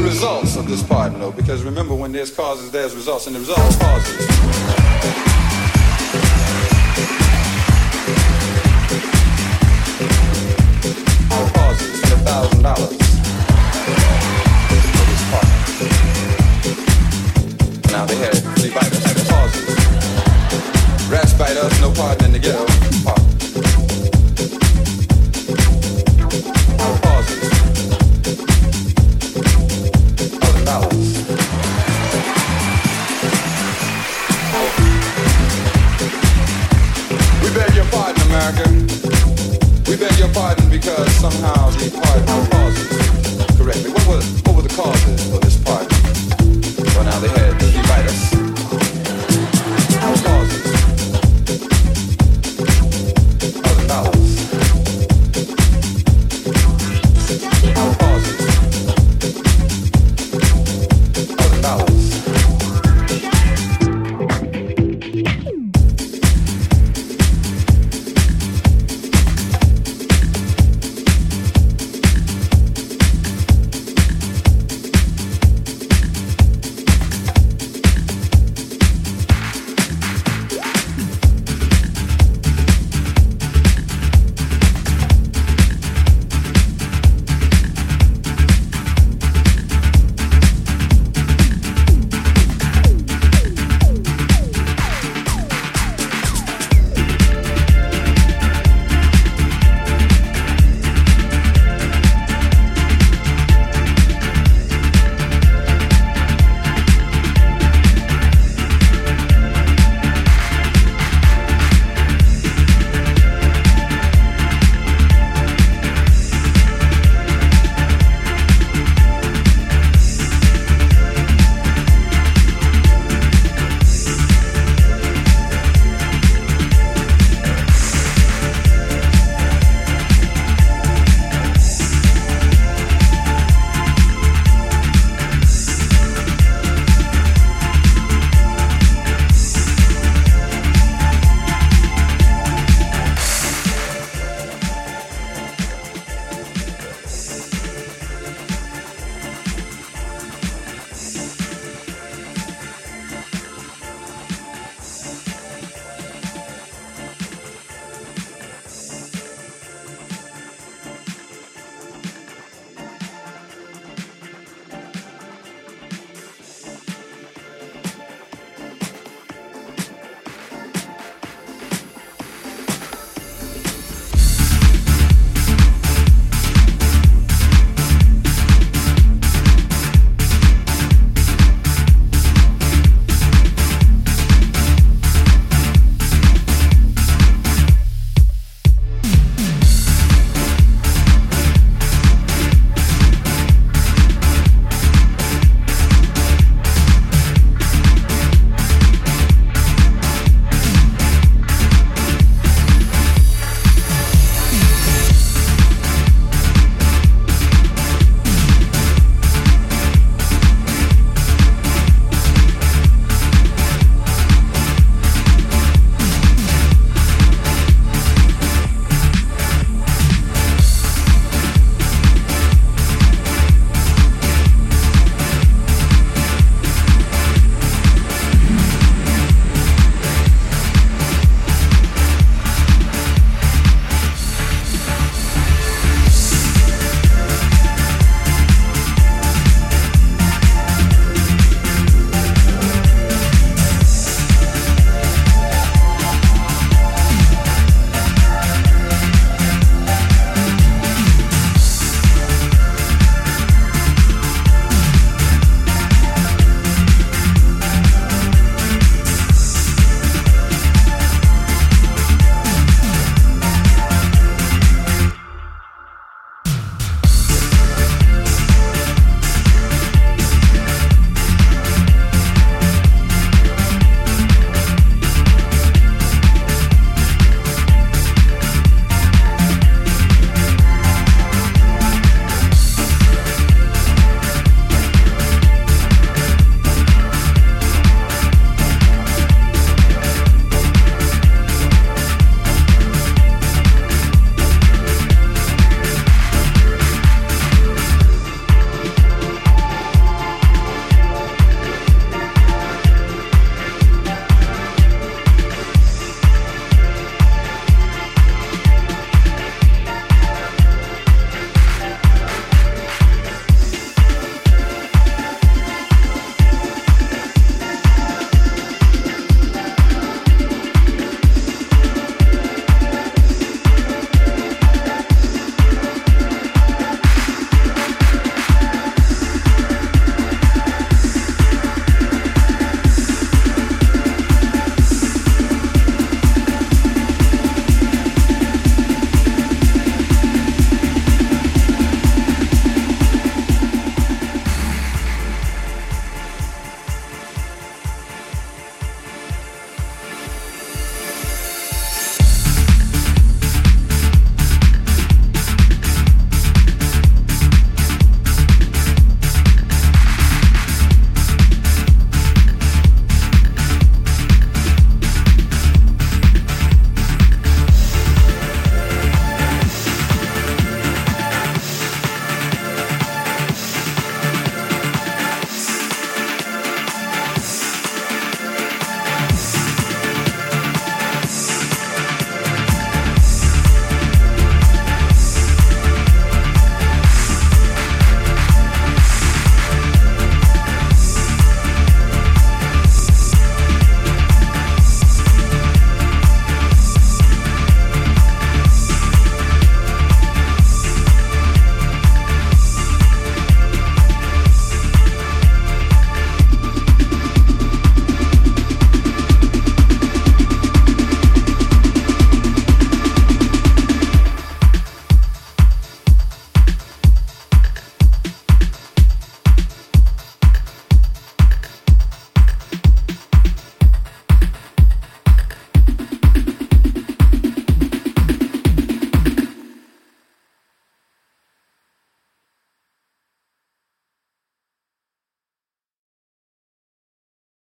result causes. There's results and the results are causes